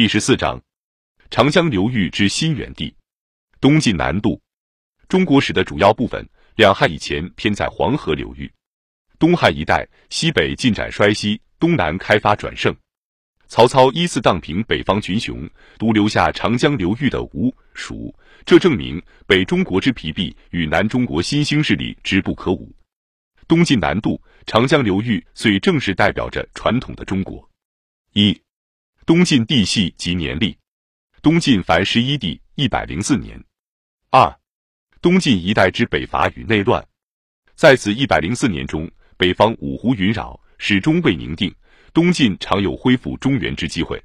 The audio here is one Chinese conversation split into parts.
第十四章，长江流域之新源地。东晋南渡。中国史的主要部分，两汉以前偏在黄河流域，东汉一带西北进展衰息，东南开发转盛。曹操依次荡平北方群雄，独留下长江流域的吴、蜀，这证明北中国之疲弊与南中国新兴势力之不可侮。东晋南渡，长江流域虽正式代表着传统的中国。一、东晋地系及年历。东晋凡十一帝一百零四年。二、东晋一代之北伐与内乱。在此一百零四年中，北方五胡云扰，始终未宁定。东晋常有恢复中原之机会，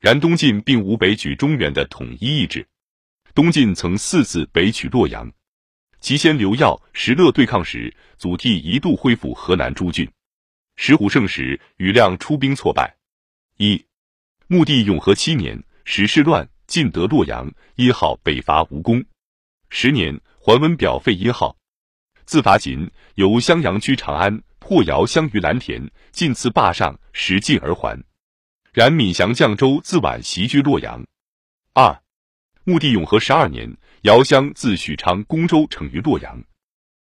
然东晋并无北取中原的统一意志。东晋曾四次北取洛阳。其先刘耀、石勒对抗时，祖逖一度恢复河南诸郡。石虎盛时，余亮出兵挫败。一，穆帝永和七年，时事乱，晋得洛阳，一号北伐无功。十年，桓温表废一号，自伐秦，由襄阳居长安，破姚襄于蓝田，晋赐霸上，时晋而还。然闵降绛州，自宛袭居洛阳。二，穆帝永和十二年。姚襄自许昌攻州城于洛阳，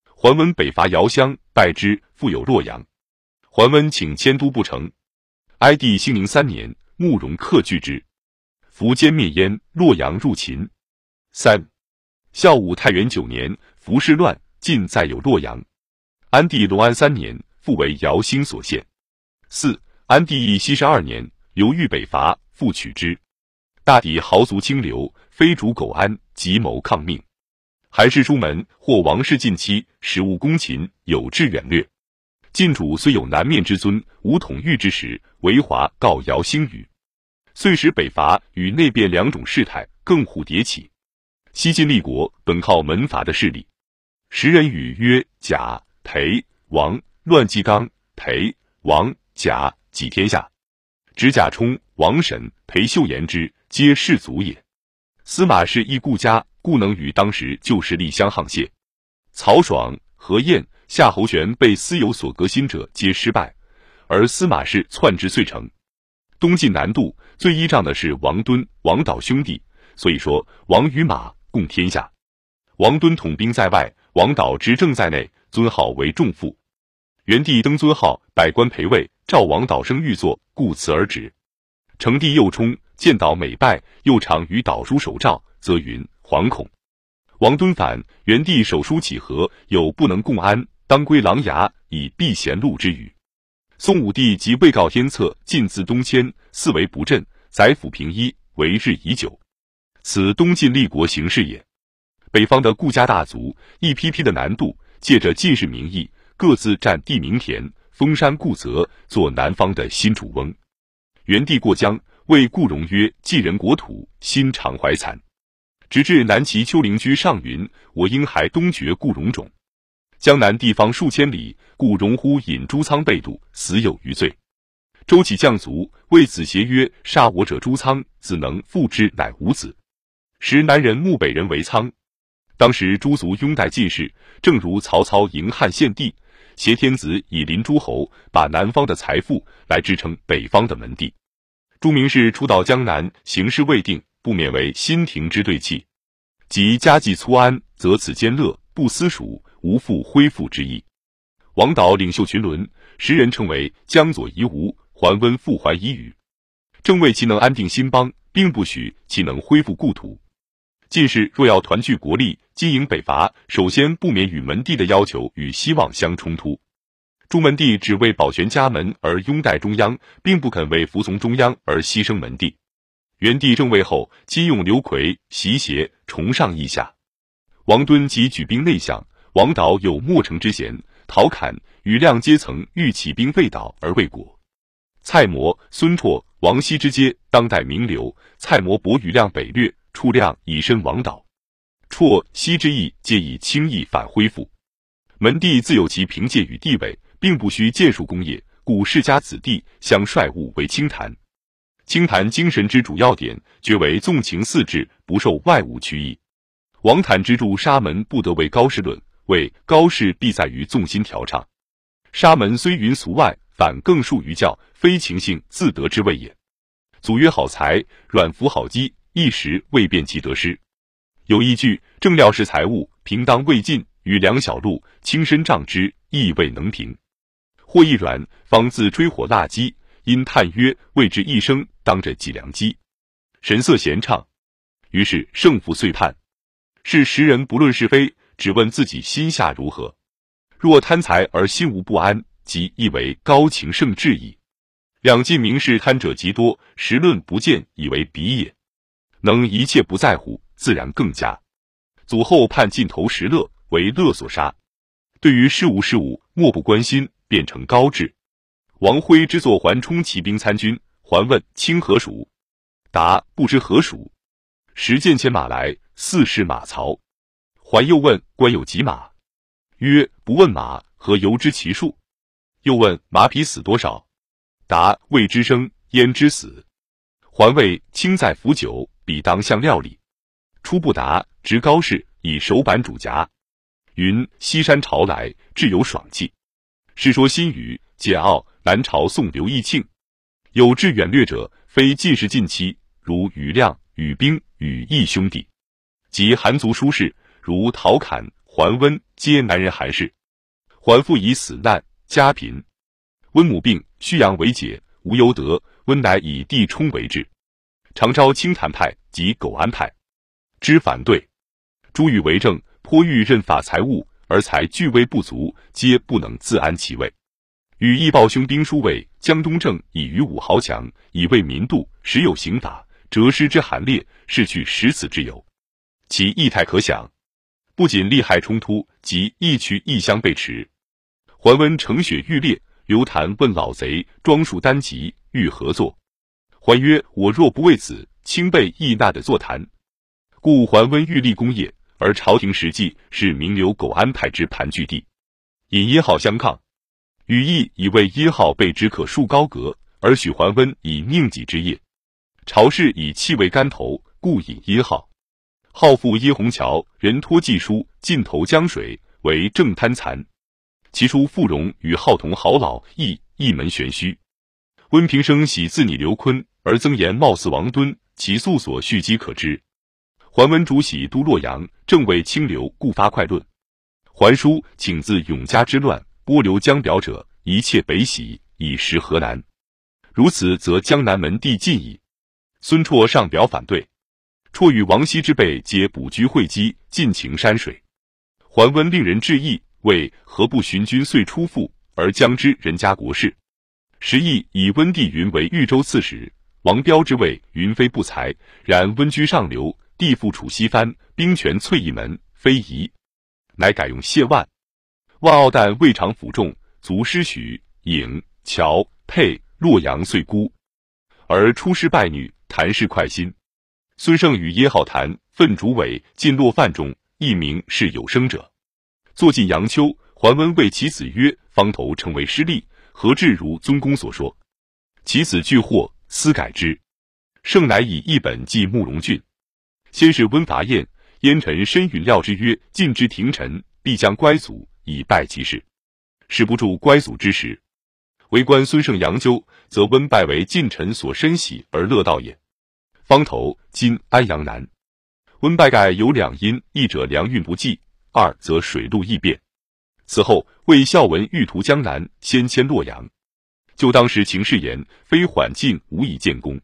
桓温北伐姚襄，败之，复有洛阳。桓温请迁都不成。哀帝兴宁三年，慕容克拒之，苻坚灭燕，洛阳入秦。三，孝武太元九年，服事乱，晋再有洛阳。安帝隆安三年，复为姚兴所陷。四，安帝义熙十二年，刘豫北伐，复取之。大抵豪族清流，非主苟安，急谋抗命。韩氏出门，或王室近妻，使务攻秦，有志远略。晋主虽有南面之尊，无统御之实，为华告姚兴语，遂使北伐与内变两种事态更互迭起。西晋立国本靠门阀的势力，时人语曰：“贾、裴、王乱纪纲，裴、王、贾几天下。”指贾充、王审、裴秀言之。皆士族也。司马氏亦故家，故能与当时旧势力相沆瀣。曹爽、何晏、夏侯玄被私有所革新者，皆失败，而司马氏篡之遂成。东晋南渡最依仗的是王敦、王导兄弟，所以说王与马共天下。王敦统兵在外，王导执政在内，尊号为仲父。元帝登尊号，百官陪位，召王导生御座，故辞而止。成帝右冲。见导每拜，又常与导书手诏，则云惶恐。王敦反，元帝手书乞和，有不能共安，当归琅琊以避贤禄之语。宋武帝即未告天策，进自东迁，四为不振，宰府平一，为日已久。此东晋立国形势也。北方的顾家大族一批批的南渡，借着进士名义，各自占地名田，封山固泽，做南方的新主翁。元帝过江。为顾荣曰：“晋人国土，心常怀惭。直至南齐丘陵居上云：我应还东绝顾荣种。江南地方数千里，故荣乎引朱仓被渡，死有余罪。周起将卒，为子协曰：杀我者朱仓，子能复之，乃无子。时南人慕北人为仓。当时诸族拥戴进士，正如曹操迎汉献帝，挟天子以临诸侯，把南方的财富来支撑北方的门第。”朱明氏初到江南，形势未定，不免为新亭之对气。及家计粗安，则此间乐不思蜀，无复恢复之意。王导领袖群伦，时人称为江左夷吾，桓温复还夷语，正为其能安定新邦，并不许其能恢复故土。进士若要团聚国力，经营北伐，首先不免与门第的要求与希望相冲突。朱门第只为保全家门而拥戴中央，并不肯为服从中央而牺牲门第。元帝正位后，今用刘奎、习邪，崇尚意下。王敦即举兵内向，王导有莫城之嫌，陶侃、庾亮皆曾欲起兵废岛而未果。蔡模、孙绰、王羲之皆当代名流。蔡模博庾亮北略，处亮以身王导。绰、羲之意皆以轻易反恢复。门第自有其凭借与地位。并不需建树功业，故世家子弟相率务为清谈。清谈精神之主要点，绝为纵情四志，不受外物驱役。王坦之著沙门，不得为高士论，为高士必在于纵心调畅。沙门虽云俗外，反更述于教，非情性自得之谓也。祖曰好财，软服好机，一时未辨其得失。有一句：正料是财物，平当未尽；与两小路，轻身仗之，亦未能平。或一软方自吹火蜡鸡，因叹曰：“为之一生，当着几两鸡。”神色闲畅。于是胜负遂判。是时人不论是非，只问自己心下如何。若贪财而心无不安，即意为高情胜志矣。两晋名士贪者极多，时论不见，以为鄙也。能一切不在乎，自然更佳。祖后判尽头石勒为勒所杀。对于事无事物，漠不关心，变成高志。王辉之作桓冲骑兵参军，桓问清何属？答不知何属。时见牵马来，似是马槽。桓又问官有几马？曰不问马，何由知其数？又问马匹死多少？答未知生，焉知死？桓谓卿在服酒，彼当向料理。初不答，执高士以手板主夹。云西山朝来，至有爽气。是说新语，解傲南朝宋刘义庆。有志远略者，非进士近戚，如余亮、羽冰、羽义兄弟，及韩族书士，如陶侃、桓温，皆南人韩氏。桓父以死难，家贫。温母病，虚阳为解，无由得。温乃以弟冲为治，常招清谈派及苟安派，之反对。朱宇为政，颇欲任法财物，而财俱微不足，皆不能自安其位。与义报兄兵书谓江东正以于武豪强，以为民度，时有刑法，折师之寒烈，是去十子之有。其意态可想。不仅利害冲突，即义去义相背驰。桓温乘雪欲裂。刘谭问老贼庄树单急欲何作？桓曰：“我若不为此，轻备义纳的座谈。”故桓温欲立功业，而朝廷实际是名流苟安派之盘踞地，引耶号相抗。羽翼以为耶号被之可树高阁，而许桓温以宁己之业。朝士以气为竿头，故引耶号。号父殷洪桥，人托寄书，尽投江水，为正贪残。其书傅荣与浩同好老亦一门玄虚。温平生喜自拟刘琨，而曾言貌似王敦，其素所蓄积可知。桓温主喜都洛阳，正为清流，故发快论。桓叔请自永嘉之乱，拨留江表者，一切北徙，以食河南。如此，则江南门第尽矣。孙绰上表反对。绰与王羲之辈皆卜居会稽，尽情山水。桓温令人致意。为何不寻君遂出复，而将之人家国事？时亦以温帝云为豫州刺史，王彪之位云非不才，然温居上流，地复处西藩，兵权粹一门，非宜，乃改用谢万。万傲旦未尝服众，卒失许、颍、乔、沛、洛阳遂孤，而出师败女，谭氏快心。孙胜与耶好谈，奋主委进洛范中，一名是有生者。坐进阳丘，桓温谓其子曰：“方头成为失利，何至如尊公所说？”其子惧祸，思改之。圣乃以一本记慕容俊。先是温伐燕，燕臣申允料之曰：“晋之廷臣，必将乖祖，以败其事。使不住乖祖之时。为官孙胜阳丘，则温拜为晋臣所深喜而乐道也。方头今安阳南，温拜盖有两因：一者粮运不济。二则水路易变，此后魏孝文欲图江南，先迁洛阳。就当时情势言，非缓进无以建功。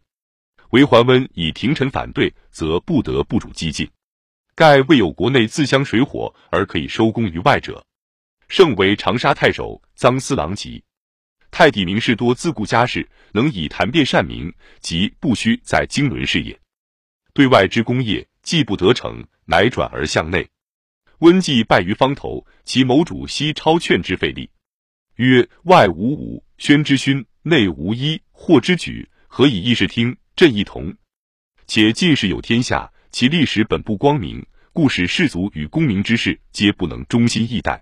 为桓温以廷臣反对，则不得不主激进。盖未有国内自相水火而可以收功于外者。胜为长沙太守，臧司郎籍。太帝名士多自顾家事，能以谈辩善名，即不须在经纶事业。对外之功业，既不得逞，乃转而向内。温季败于方头，其谋主悉超劝之费力，曰：“外无武，宣之勋；内无衣，获之举。何以议事听？朕一同。且进士有天下，其历史本不光明，故使士族与功名之事，皆不能忠心义待。”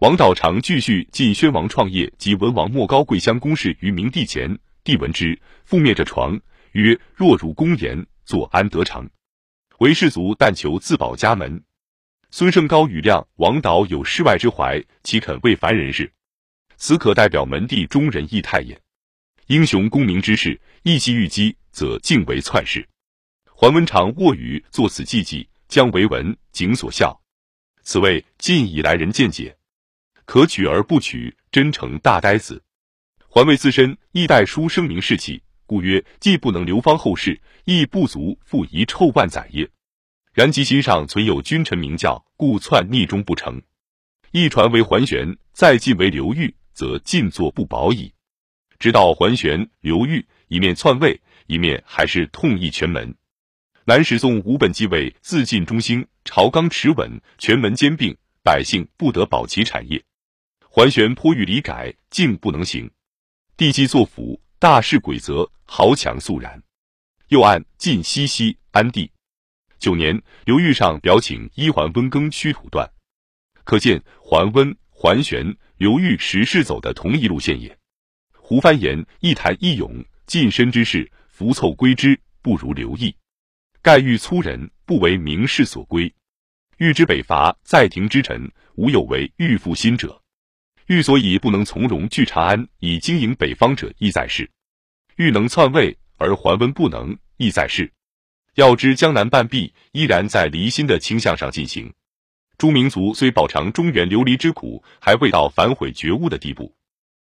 王导常继续晋宣王创业及文王莫高贵相公事于明帝前，帝闻之，覆灭着床，曰：“若汝公言，坐安得成？为士族但求自保家门。”孙胜高与亮、王导有世外之怀，岂肯为凡人事？此可代表门第中人义态也。英雄功名之事，一夕遇击，则敬为篡世。桓温常卧语作此记记，将为文，景所笑。此谓晋以来人见解，可取而不取，真成大呆子。桓魏自身亦代书声明士气，故曰：既不能流芳后世，亦不足复遗臭万载也。然其心上存有君臣名教，故篡逆中不成。一传为桓玄，再晋为刘裕，则晋作不保矣。直到桓玄、刘裕一面篡位，一面还是痛议权门。南史宋吴本继位自晋中兴，朝纲持稳，权门兼并，百姓不得保其产业。桓玄颇欲离改，竟不能行。帝既作辅，大事鬼则，豪强肃然。又按晋西西安帝。九年，刘裕上表请依桓温耕虚土断，可见桓温、桓玄、刘裕时是走的同一路线也。胡翻言：一谈一勇，近身之事，弗凑归之，不如刘毅。盖欲粗人，不为名士所归。欲之北伐，在庭之臣，无有为欲复心者。欲所以不能从容据长安，以经营北方者，亦在世。欲能篡位，而桓温不能，亦在世。要知江南半壁依然在离心的倾向上进行，诸民族虽饱尝中原流离之苦，还未到反悔觉悟的地步。